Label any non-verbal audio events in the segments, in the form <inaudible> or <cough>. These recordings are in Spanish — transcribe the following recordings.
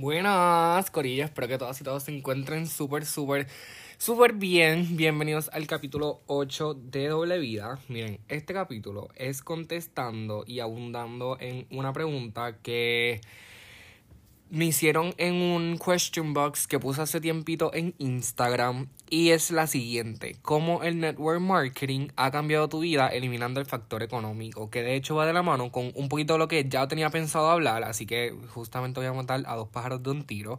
Buenas, Corillas. Espero que todas y todos se encuentren súper, súper, súper bien. Bienvenidos al capítulo 8 de Doble Vida. Miren, este capítulo es contestando y abundando en una pregunta que me hicieron en un question box que puse hace tiempito en Instagram y es la siguiente, cómo el network marketing ha cambiado tu vida eliminando el factor económico, que de hecho va de la mano con un poquito de lo que ya tenía pensado hablar, así que justamente voy a montar a dos pájaros de un tiro.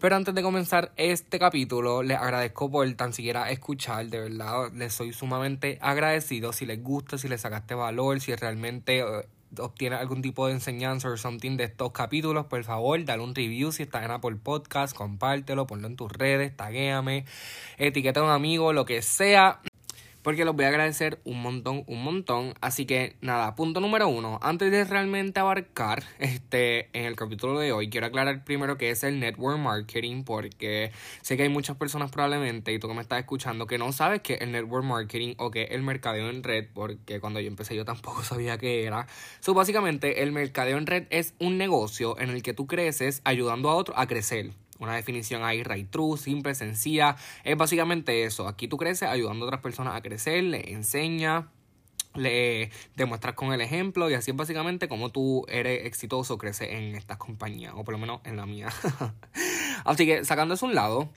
Pero antes de comenzar este capítulo, les agradezco por tan siquiera escuchar, de verdad, les soy sumamente agradecido. Si les gusta, si les sacaste valor, si realmente eh, obtienes algún tipo de enseñanza o something de estos capítulos, por favor, dale un review si estás en Apple Podcast, compártelo, ponlo en tus redes, taguéame, etiqueta a un amigo, lo que sea porque los voy a agradecer un montón, un montón. Así que nada, punto número uno. Antes de realmente abarcar este en el capítulo de hoy, quiero aclarar primero que es el network marketing, porque sé que hay muchas personas probablemente, y tú que me estás escuchando, que no sabes qué es el network marketing o qué es el mercadeo en red, porque cuando yo empecé yo tampoco <laughs> sabía qué era. So, básicamente, el mercadeo en red es un negocio en el que tú creces ayudando a otros a crecer. Una definición ahí, right true, simple, sencilla. Es básicamente eso. Aquí tú creces ayudando a otras personas a crecer, le enseñas le demuestras con el ejemplo y así es básicamente como tú eres exitoso, creces en estas compañías, o por lo menos en la mía. <laughs> así que sacando eso a un lado,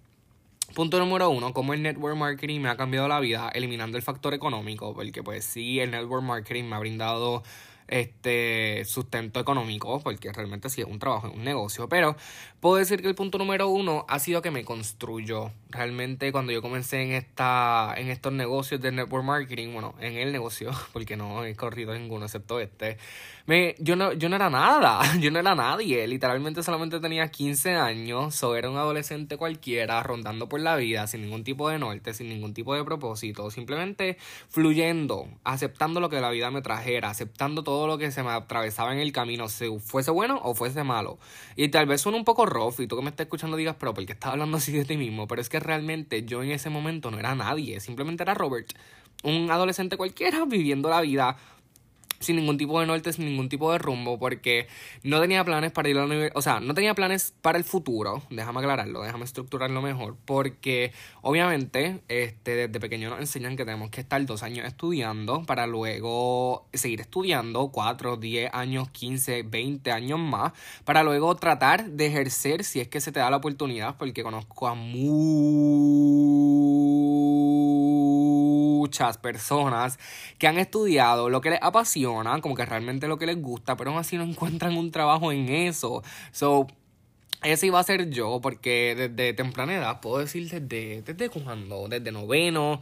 punto número uno, como el network marketing me ha cambiado la vida, eliminando el factor económico, porque pues sí, el network marketing me ha brindado este sustento económico, porque realmente sí es un trabajo, es un negocio, pero puedo decir que el punto número uno ha sido que me construyó. Realmente cuando yo comencé en esta, en estos negocios de network marketing, bueno, en el negocio, <laughs> porque no he corrido ninguno excepto este, me, yo no, yo no era nada, <laughs> yo no era nadie, literalmente solamente tenía 15 años, o era un adolescente cualquiera, rondando por la vida, sin ningún tipo de norte, sin ningún tipo de propósito, simplemente fluyendo, aceptando lo que la vida me trajera, aceptando todo lo que se me atravesaba en el camino, si fuese bueno o fuese malo. Y tal vez suene un poco rough y tú que me estás escuchando digas, pero porque estás hablando así de ti mismo? Pero es que realmente yo en ese momento no era nadie, simplemente era Robert, un adolescente cualquiera viviendo la vida sin ningún tipo de norte, sin ningún tipo de rumbo, porque no tenía planes para ir a la universidad, o sea, no tenía planes para el futuro, déjame aclararlo, déjame estructurarlo mejor, porque obviamente este, desde pequeño nos enseñan que tenemos que estar dos años estudiando para luego seguir estudiando, cuatro, diez años, quince, veinte años más, para luego tratar de ejercer si es que se te da la oportunidad, porque conozco a muchas personas que han estudiado lo que les apasiona, como que realmente lo que les gusta, pero aún así no <laughs> encuentran un trabajo en eso. So, ese iba a ser yo, porque desde temprana edad, puedo decir desde, desde cuando, desde noveno,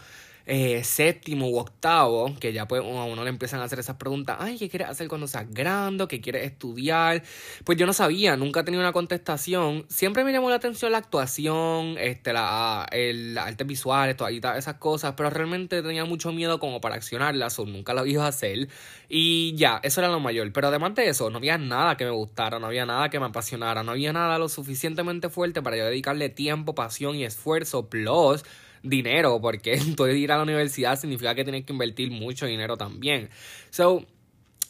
eh, séptimo u octavo, que ya pues a uno le empiezan a hacer esas preguntas, ay, ¿qué quieres hacer cuando seas grande? ¿Qué quieres estudiar? Pues yo no sabía, nunca tenía una contestación. Siempre me llamó la atención la actuación, este, la, el, arte visual, todas esas cosas, pero realmente tenía mucho miedo como para accionarlas o nunca lo iba a hacer. Y ya, eso era lo mayor. Pero además de eso, no había nada que me gustara, no había nada que me apasionara, no había nada lo suficientemente fuerte para yo dedicarle tiempo, pasión y esfuerzo, plus dinero, porque <laughs> entonces ir a la universidad significa que tienes que invertir mucho dinero también. So,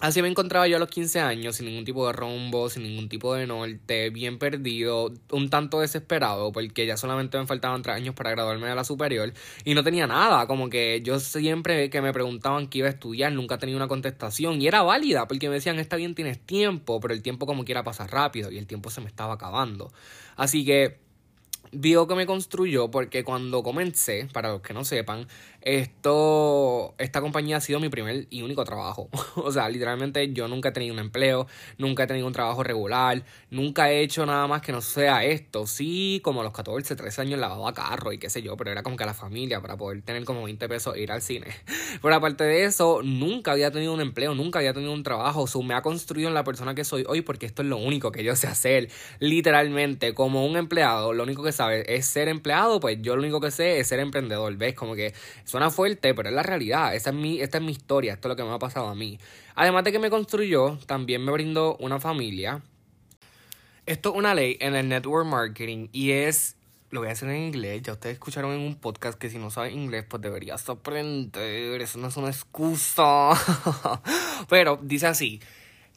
Así me encontraba yo a los 15 años, sin ningún tipo de rumbo, sin ningún tipo de norte, bien perdido, un tanto desesperado, porque ya solamente me faltaban tres años para graduarme de la superior y no tenía nada, como que yo siempre que me preguntaban qué iba a estudiar, nunca tenía una contestación y era válida, porque me decían, está bien, tienes tiempo, pero el tiempo como quiera pasa rápido y el tiempo se me estaba acabando. Así que vio que me construyó porque cuando comencé, para los que no sepan, esto, esta compañía ha sido mi primer y único trabajo. <laughs> o sea, literalmente yo nunca he tenido un empleo, nunca he tenido un trabajo regular, nunca he hecho nada más que no sea esto. Sí, como a los 14, 13 años lavaba carro y qué sé yo, pero era como que a la familia para poder tener como 20 pesos e ir al cine. <laughs> pero aparte de eso, nunca había tenido un empleo, nunca había tenido un trabajo. O me ha construido en la persona que soy hoy porque esto es lo único que yo sé hacer. Literalmente, como un empleado, lo único que sabe es ser empleado, pues yo lo único que sé es ser emprendedor. ¿Ves? Como que Suena fuerte, pero es la realidad. Esa es mi, esta es mi historia, esto es lo que me ha pasado a mí. Además de que me construyó, también me brindó una familia. Esto es una ley en el network marketing y es lo voy a hacer en inglés. Ya ustedes escucharon en un podcast que si no saben inglés, pues deberías aprender. Eso no es una excusa. <laughs> Pero dice así: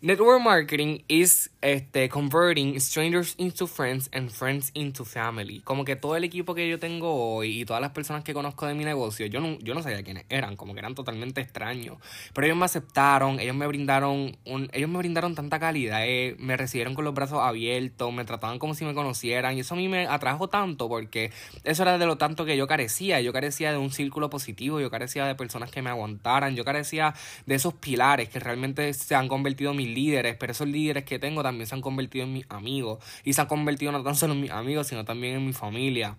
Network marketing is este, converting strangers into friends and friends into family. Como que todo el equipo que yo tengo hoy y todas las personas que conozco de mi negocio, yo no, yo no sabía quiénes eran, como que eran totalmente extraños. Pero ellos me aceptaron, ellos me brindaron, un, ellos me brindaron tanta calidad, eh, me recibieron con los brazos abiertos, me trataban como si me conocieran. Y eso a mí me atrajo tanto porque eso era de lo tanto que yo carecía. Yo carecía de un círculo positivo, yo carecía de personas que me aguantaran, yo carecía de esos pilares que realmente se han convertido en mis líderes, pero esos líderes que tengo también se han convertido en mis amigos. Y se han convertido no tan solo en mis amigos, sino también en mi familia.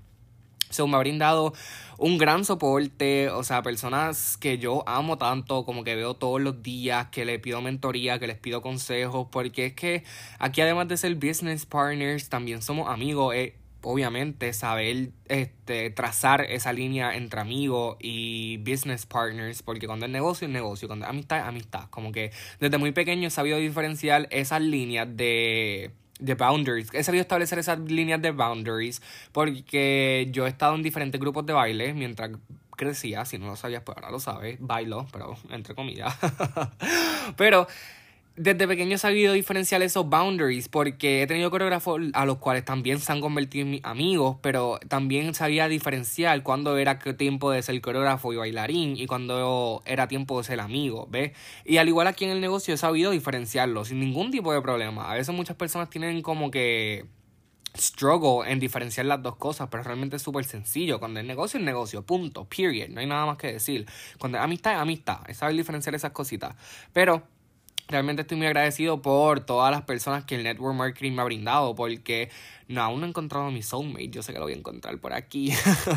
So, me ha brindado un gran soporte, o sea, personas que yo amo tanto, como que veo todos los días, que le pido mentoría, que les pido consejos, porque es que aquí además de ser business partners, también somos amigos. Eh, obviamente saber este, trazar esa línea entre amigos y business partners, porque cuando es negocio es negocio, cuando es amistad es amistad. Como que desde muy pequeño he sabido diferenciar esas líneas de, de boundaries. He sabido establecer esas líneas de boundaries porque yo he estado en diferentes grupos de baile mientras crecía, si no lo sabías, pues ahora lo sabes, bailo, pero entre comillas. <laughs> pero desde pequeño he sabido diferenciar esos boundaries porque he tenido coreógrafos a los cuales también se han convertido en amigos, pero también sabía diferenciar cuándo era tiempo de ser coreógrafo y bailarín y cuándo era tiempo de ser amigo, ¿ves? Y al igual aquí en el negocio he sabido diferenciarlo sin ningún tipo de problema. A veces muchas personas tienen como que struggle en diferenciar las dos cosas, pero realmente es súper sencillo. Cuando el negocio es negocio, punto, period, no hay nada más que decir. Cuando es amistad es amistad, es saber diferenciar esas cositas. Pero Realmente estoy muy agradecido por todas las personas que el network marketing me ha brindado, porque no, aún no he encontrado a mi soulmate, yo sé que lo voy a encontrar por aquí,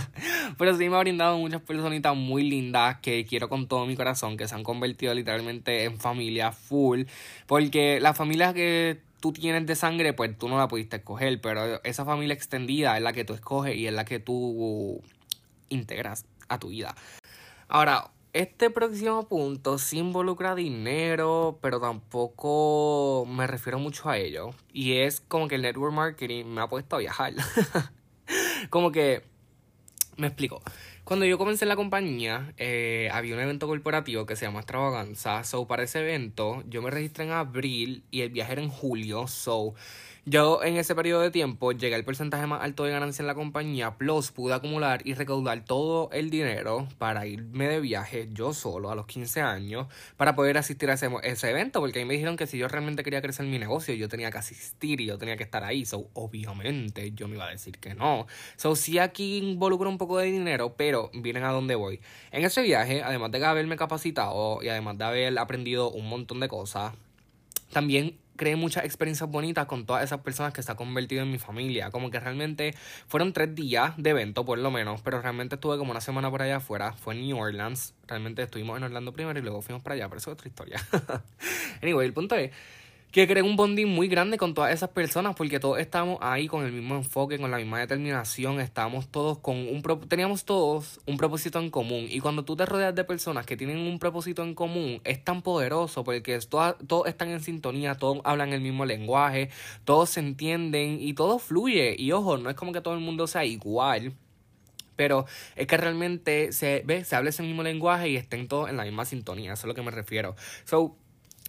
<laughs> pero sí me ha brindado muchas personitas muy lindas que quiero con todo mi corazón, que se han convertido literalmente en familia full, porque la familia que tú tienes de sangre, pues tú no la pudiste escoger, pero esa familia extendida es la que tú escoges y es la que tú integras a tu vida. Ahora, este próximo punto sí involucra dinero, pero tampoco me refiero mucho a ello. Y es como que el network marketing me ha puesto a viajar. <laughs> como que, me explico. Cuando yo comencé en la compañía, eh, había un evento corporativo que se llama Extravaganza. So, para ese evento, yo me registré en abril y el viaje era en julio. So, yo en ese periodo de tiempo llegué al porcentaje más alto de ganancia en la compañía, plus pude acumular y recaudar todo el dinero para irme de viaje yo solo a los 15 años para poder asistir a ese, evento, porque ahí me dijeron que si yo realmente quería crecer mi negocio, yo tenía que asistir y yo tenía que estar ahí. So, obviamente yo me iba a decir que no. So, sí aquí involucro un poco de dinero, pero miren a dónde voy. En ese viaje, además de haberme capacitado y además de haber aprendido un montón de cosas, también creé muchas experiencias bonitas con todas esas personas que se han convertido en mi familia. Como que realmente fueron tres días de evento, por lo menos, pero realmente estuve como una semana por allá afuera. Fue en New Orleans. Realmente estuvimos en Orlando primero y luego fuimos para allá, pero eso es otra historia. <laughs> anyway, el punto es que creé un bonding muy grande con todas esas personas porque todos estábamos ahí con el mismo enfoque, con la misma determinación, estábamos todos con un teníamos todos un propósito en común y cuando tú te rodeas de personas que tienen un propósito en común es tan poderoso porque todos, están en sintonía, todos hablan el mismo lenguaje, todos se entienden y todo fluye y ojo, no es como que todo el mundo sea igual pero es que realmente se ve, se habla ese mismo lenguaje y estén todos en la misma sintonía, eso es lo que me refiero. So,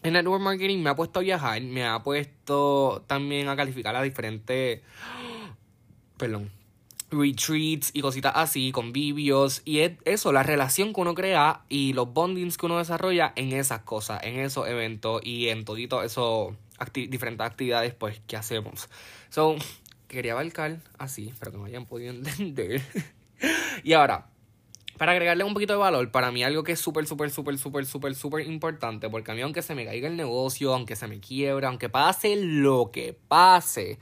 el network marketing me ha puesto a viajar, me ha puesto también a calificar a diferentes, perdón, retreats y cositas así, convivios. Y es eso, la relación que uno crea y los bondings que uno desarrolla en esas cosas, en esos eventos y en todito eso diferentes actividades pues que hacemos. So, quería abarcar así, espero que me hayan podido <laughs> entender. y ahora, para agregarle un poquito de valor, para mí algo que es súper, súper, súper, súper, súper, súper importante, porque a mí aunque se me caiga el negocio, aunque se me quiebra, aunque pase lo que pase,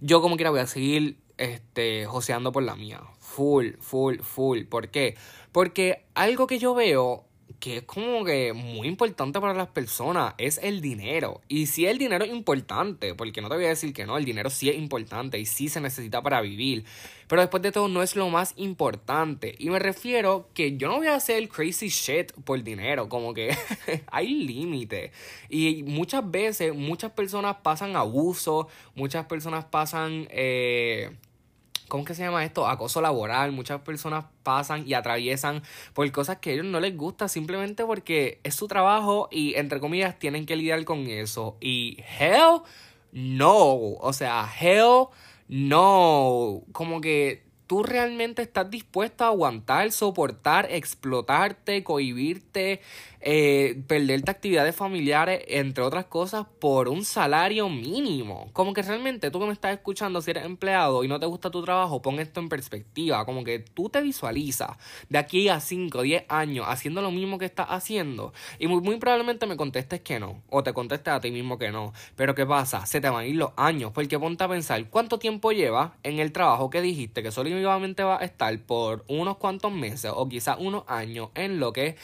yo como quiera voy a seguir este, joseando por la mía. Full, full, full. ¿Por qué? Porque algo que yo veo que es como que muy importante para las personas es el dinero. Y si el dinero es importante, porque no te voy a decir que no, el dinero sí es importante y sí se necesita para vivir. Pero después de todo no es lo más importante. Y me refiero que yo no voy a hacer crazy shit por dinero, como que <laughs> hay límite. Y muchas veces muchas personas pasan abuso, muchas personas pasan... Eh, ¿cómo que se llama esto? Acoso laboral. Muchas personas pasan y atraviesan por cosas que a ellos no les gusta simplemente porque es su trabajo y entre comillas tienen que lidiar con eso. Y hell no, o sea, hell no, como que tú realmente estás dispuesto a aguantar, soportar, explotarte, cohibirte, eh, perderte actividades familiares, entre otras cosas, por un salario mínimo. Como que realmente tú que me estás escuchando, si eres empleado y no te gusta tu trabajo, pon esto en perspectiva. Como que tú te visualizas de aquí a 5 o 10 años haciendo lo mismo que estás haciendo. Y muy, muy probablemente me contestes que no. O te contestes a ti mismo que no. Pero ¿qué pasa? Se te van a ir los años. Porque ponte a pensar cuánto tiempo llevas en el trabajo que dijiste que solamente va a estar por unos cuantos meses o quizás unos años en lo que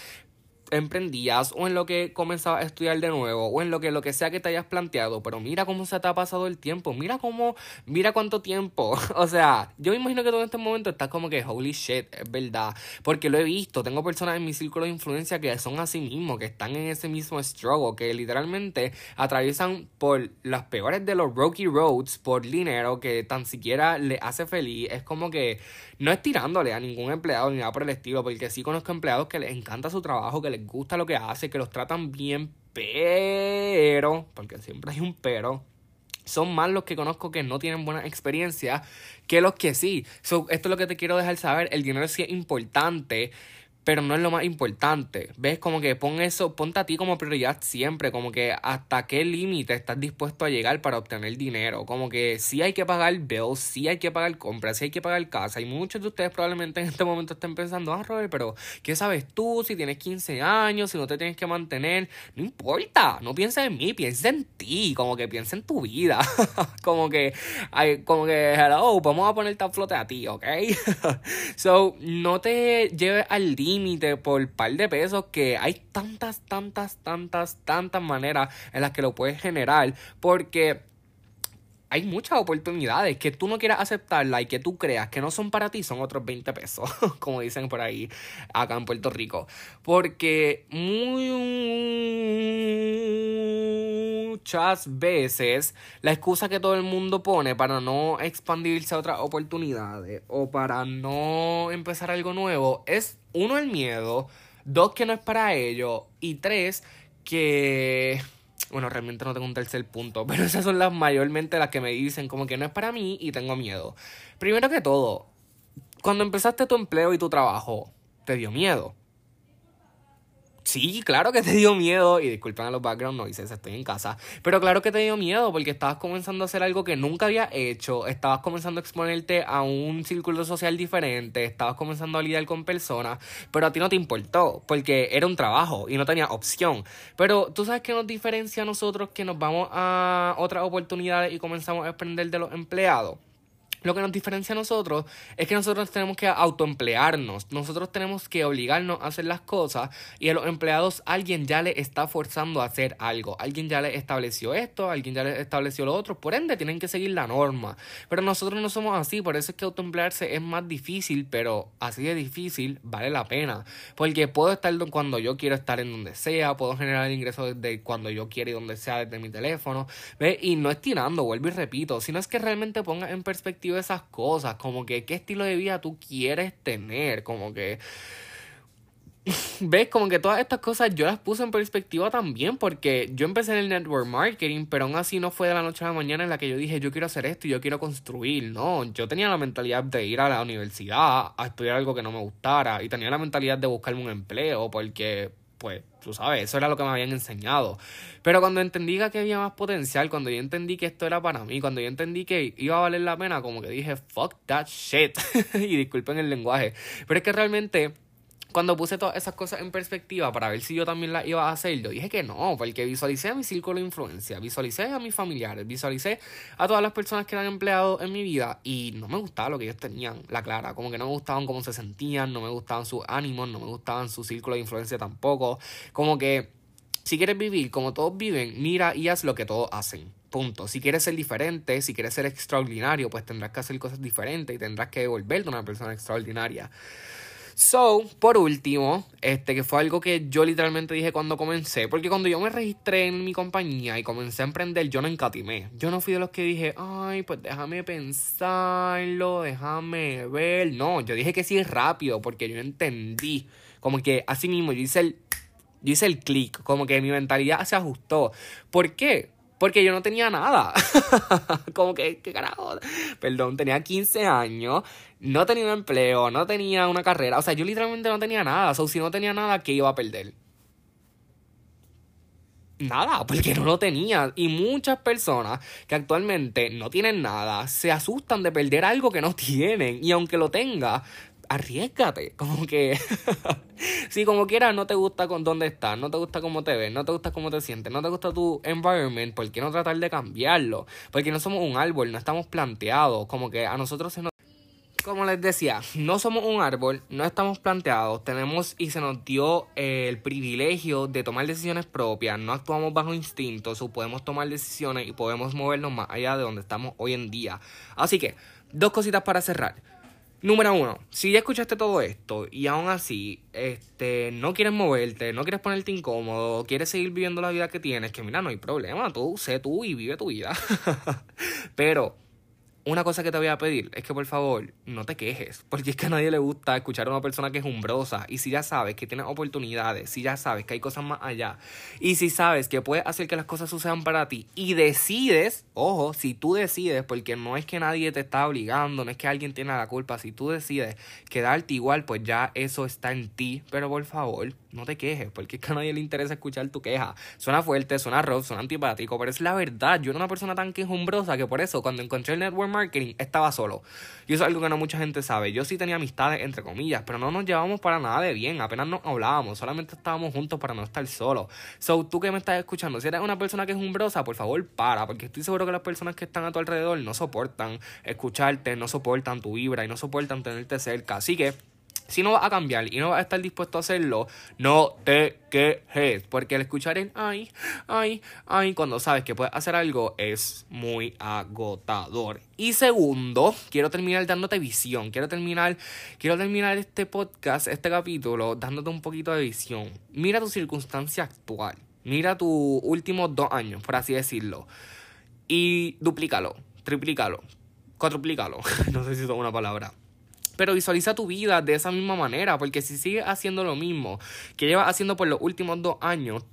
emprendías o en lo que comenzabas a estudiar de nuevo o en lo que lo que sea que te hayas planteado, pero mira cómo se te ha pasado el tiempo, mira cómo, mira cuánto tiempo, <laughs> o sea, yo me imagino que todo en este momento estás como que holy shit, es verdad, porque lo he visto, tengo personas en mi círculo de influencia que son así mismo, que están en ese mismo struggle, que literalmente atraviesan por las peores de los rocky roads por dinero que tan siquiera le hace feliz, es como que no es tirándole a ningún empleado ni nada por el estilo, porque sí conozco empleados que les encanta su trabajo, que les gusta lo que hace, que los tratan bien, pero, porque siempre hay un pero, son más los que conozco que no tienen buena experiencia que los que sí. esto es lo que te quiero dejar saber. El dinero sí es importante, pero no es lo más importante. ¿Ves? Como que pon eso, ponte a ti como prioridad siempre, como que hasta qué límite estás dispuesto a llegar para obtener dinero. Como que sí hay que pagar bills, sí hay que pagar compras, sí hay que pagar casa. Y muchos de ustedes probablemente en este momento estén pensando, ah, Robert, pero ¿qué sabes tú? Si tienes 15 años, si no te tienes que mantener, no importa, no pienses en mí, piensa en ti, como que piensa en tu vida. <laughs> como que, como que, hello, vamos a ponerte a flote a ti, ¿ok? <laughs> so, no te lleves al día límite por par de pesos que hay tantas, tantas, tantas, tantas maneras en las que lo puedes generar porque hay muchas oportunidades que tú no quieras aceptarla y que tú creas que no son para ti, son otros 20 pesos, <laughs> como dicen por ahí acá en Puerto Rico. Porque muchas veces la excusa que todo el mundo pone para no expandirse a otras oportunidades o para no empezar algo nuevo es uno, el miedo, dos, que no es para ello y tres, que bueno, realmente no tengo un tercer punto, <laughs> pero esas son las mayormente las que me dicen como que no es para mí y tengo miedo. Primero que todo, cuando empezaste tu empleo y tu trabajo, ¿te dio miedo? Sí, claro que te dio miedo. Y disculpen a los background noises, estoy en casa. Pero claro que te dio miedo porque estabas comenzando a hacer algo que nunca había hecho. Estabas comenzando a exponerte a un círculo social diferente. Estabas comenzando a lidiar con personas. Pero a ti no te importó porque era un trabajo y no tenía opción. Pero tú sabes que nos diferencia a nosotros que nos vamos a otras oportunidades y comenzamos a aprender de los empleados. Lo que nos diferencia a nosotros es que nosotros tenemos que autoemplearnos. Nosotros tenemos que obligarnos a hacer las cosas y a los empleados alguien ya le está forzando a hacer algo. Alguien ya le estableció esto, alguien ya le estableció lo otro. Por ende, tienen que seguir la norma. Pero nosotros no somos así. Por eso es que autoemplearse es más difícil, pero así de difícil vale la pena. Porque puedo estar cuando yo quiero estar en donde sea. Puedo generar ingresos desde cuando yo quiero y donde sea desde mi teléfono. ¿Ves? Y no estirando, vuelvo y repito. Sino es que realmente ponga en perspectiva esas cosas, como que qué estilo de vida tú quieres tener, como que... <laughs> ¿Ves? Como que todas estas cosas yo las puse en perspectiva también porque yo empecé en el network marketing, pero aún así no fue de la noche a la mañana en la que yo dije yo quiero hacer esto y yo quiero construir, no, yo tenía la mentalidad de ir a la universidad a estudiar algo que no me gustara y tenía la mentalidad de buscarme un empleo porque pues tú sabes, eso era lo que me habían enseñado. Pero cuando entendí que había más potencial, cuando yo entendí que esto era para mí, cuando yo entendí que iba a valer la pena, como que dije, fuck that shit. <laughs> y disculpen el lenguaje. Pero es que realmente cuando puse todas esas cosas en perspectiva para ver si yo también las iba a hacer, yo dije que no, porque visualicé a mi círculo de influencia, visualicé a mis familiares, visualicé a todas las personas que eran empleados en mi vida y no me gustaba lo que ellos tenían, la clara, como que no me gustaban cómo se sentían, no me gustaban sus ánimos, no me gustaban su círculo de influencia tampoco, como que si quieres vivir como todos viven, mira y haz lo que todos hacen. Punto. Si quieres ser diferente, si quieres ser extraordinario, pues tendrás que hacer cosas diferentes y tendrás que volverte una persona extraordinaria. So, por último, este que fue algo que yo literalmente dije cuando comencé, porque cuando yo me registré en mi compañía y comencé a emprender, yo no encatimé. Yo no fui de los que dije, ay, pues déjame pensarlo, déjame ver. No, yo dije que sí rápido, porque yo entendí. Como que así mismo, yo hice el, yo hice el clic, como que mi mentalidad se ajustó. ¿Por qué? Porque yo no tenía nada. <laughs> Como que, ¿qué carajo? Perdón, tenía 15 años, no tenía un empleo, no tenía una carrera. O sea, yo literalmente no tenía nada. O sea, si no tenía nada, ¿qué iba a perder? Nada, porque no lo tenía. Y muchas personas que actualmente no tienen nada se asustan de perder algo que no <laughs> tienen. Y aunque lo tenga, arriesgate. Como que, <laughs> si como quieras no te gusta con dónde estás, no te gusta cómo te ves, no te gusta cómo te sientes, no te gusta tu environment, ¿por qué no tratar de cambiarlo? Porque no somos un árbol, no estamos planteados. Como que a nosotros se nos como les decía, no somos un árbol, no estamos planteados, tenemos y se nos dio el privilegio de tomar decisiones propias, no actuamos bajo instintos o podemos tomar decisiones y podemos movernos más allá de donde estamos hoy en día. Así que, dos cositas para cerrar. Número uno, si ya escuchaste todo esto y aún así este, no quieres moverte, no quieres ponerte incómodo, quieres seguir viviendo la vida que tienes, que mira, no hay problema, tú sé tú y vive tu vida. <laughs> Pero una cosa que te voy a pedir es que por favor no te quejes, <laughs> porque es que a nadie le gusta escuchar a una persona que es umbrosa. Y si ya sabes que tienes oportunidades, si ya sabes que hay cosas más allá, y si sabes que puedes hacer que las cosas sucedan para ti, y decides, ojo, si tú decides, porque no es que nadie te está obligando, no es que alguien tiene la culpa, si tú decides quedarte igual, pues ya eso está en ti. Pero por favor, no te quejes, porque es que a nadie le interesa escuchar tu queja. Suena fuerte, suena rough, suena antipático, pero es la verdad. Yo era una persona tan quejumbrosa que por eso cuando encontré el network marketing estaba solo. Y eso es algo que no mucha gente sabe. Yo sí tenía amistades, entre comillas, pero no nos llevamos para nada de bien. Apenas nos hablábamos, solamente estábamos juntos para no estar solos. So, tú que me estás escuchando, si eres una persona quejumbrosa, por favor, para, porque estoy seguro que las personas que están a tu alrededor no soportan escucharte, no soportan tu vibra y no soportan tenerte cerca. Así que si no vas a cambiar y no vas a estar dispuesto a hacerlo, no te quejes. Porque el escuchar en ay, ay, ay, cuando sabes que puedes hacer algo es muy agotador. Y segundo, quiero terminar dándote visión. Quiero terminar, quiero terminar este podcast, este capítulo, dándote un poquito de visión. Mira tu circunstancia actual. Mira tus últimos dos años, por así decirlo. Y duplícalo, triplícalo, cuatriplícalo. <laughs> no sé si es una palabra pero visualiza tu vida de esa misma manera, porque si sigues haciendo lo mismo que llevas haciendo por los últimos dos años,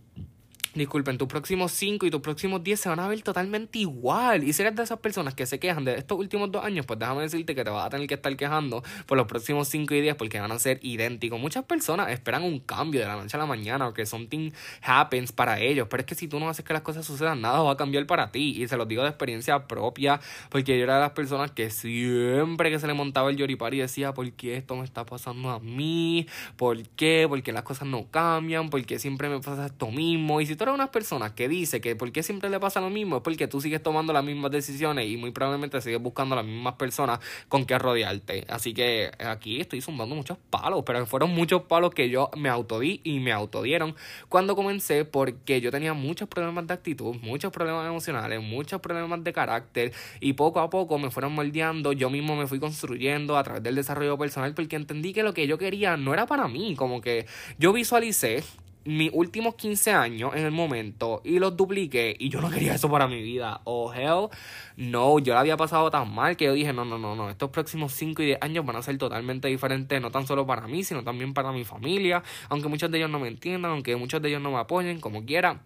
disculpen, tus próximos 5 y tus próximos 10 se van a ver totalmente igual. Y si eres de esas personas que se quejan de estos últimos dos años, pues déjame decirte que te vas a tener que estar quejando por los próximos 5 y 10 porque van a ser idénticos. Muchas personas esperan un cambio de la noche a la mañana o que something happens para ellos, pero es que si tú no haces que las cosas sucedan, nada va a cambiar para ti. Y se los digo de experiencia propia, porque yo era de las personas que siempre que se le montaba el yoripari decía, ¿por qué esto me está pasando a mí? ¿Por qué? Porque las cosas no cambian, porque siempre me pasa esto mismo. Y si tú eres una persona que dice que por qué siempre le pasa lo mismo es porque tú sigues tomando las mismas decisiones y muy probablemente sigues buscando las mismas personas con que rodearte. Así que aquí estoy zumbando muchos palos, pero fueron muchos palos que yo me autodí y me autodieron cuando comencé porque yo tenía muchos problemas de actitud, muchos problemas emocionales, muchos problemas de carácter y poco a poco me fueron moldeando, yo mismo me fui construyendo a través del desarrollo personal porque entendí que lo que yo quería no era para mí, como que yo visualicé mis últimos 15 años en el momento y los dupliqué y yo no quería eso para mi vida. Oh, hell, no, yo la había pasado tan mal que yo dije, no, no, no, no, estos próximos 5 y 10 años van a ser totalmente diferentes, no tan solo para mí, sino también para mi familia, aunque muchos de ellos no me entiendan, aunque muchos de ellos no me apoyen, como quiera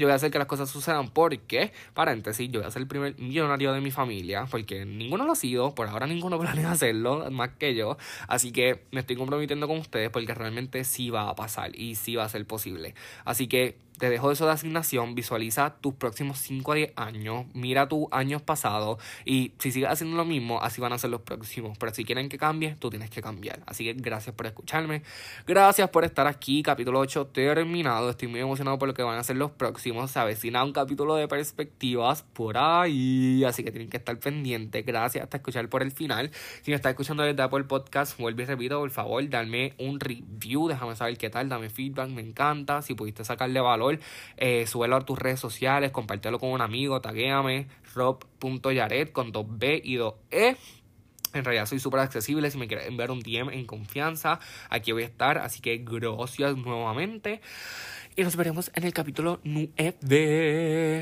yo voy a hacer que las cosas sucedan. Porque, paréntesis, yo voy a ser el primer millonario de mi familia, porque ninguno lo ha sido, por ahora ninguno <laughs> planea hacerlo, más que yo, así que me estoy comprometiendo con ustedes porque realmente sí va a pasar y sí va a ser posible. Así que te dejo eso de asignación, visualiza tus próximos 5 a 10 años, mira tus años pasados y si sigues haciendo lo mismo, así van a ser los próximos. Pero si quieren que cambie, tú tienes que cambiar. Así que gracias por escucharme, gracias por estar aquí, capítulo 8 terminado, estoy muy emocionado por lo que van a ser los próximos, se avecina un capítulo de perspectivas por ahí, así que tienen que estar pendientes, gracias hasta escuchar por el final. Si me estás escuchando desde Apple Podcast, vuelve y repito, por favor, darme un review, déjame saber qué tal, dame feedback, me encanta, si pudiste sacarle valor eh, súbelo a tus redes sociales, compártelo con un amigo, taguéame, rob.yaret con 2B y 2E. En realidad soy súper accesible. Si me quieres enviar un DM en confianza, aquí voy a estar. Así que gracias nuevamente. Y nos veremos en el capítulo 9.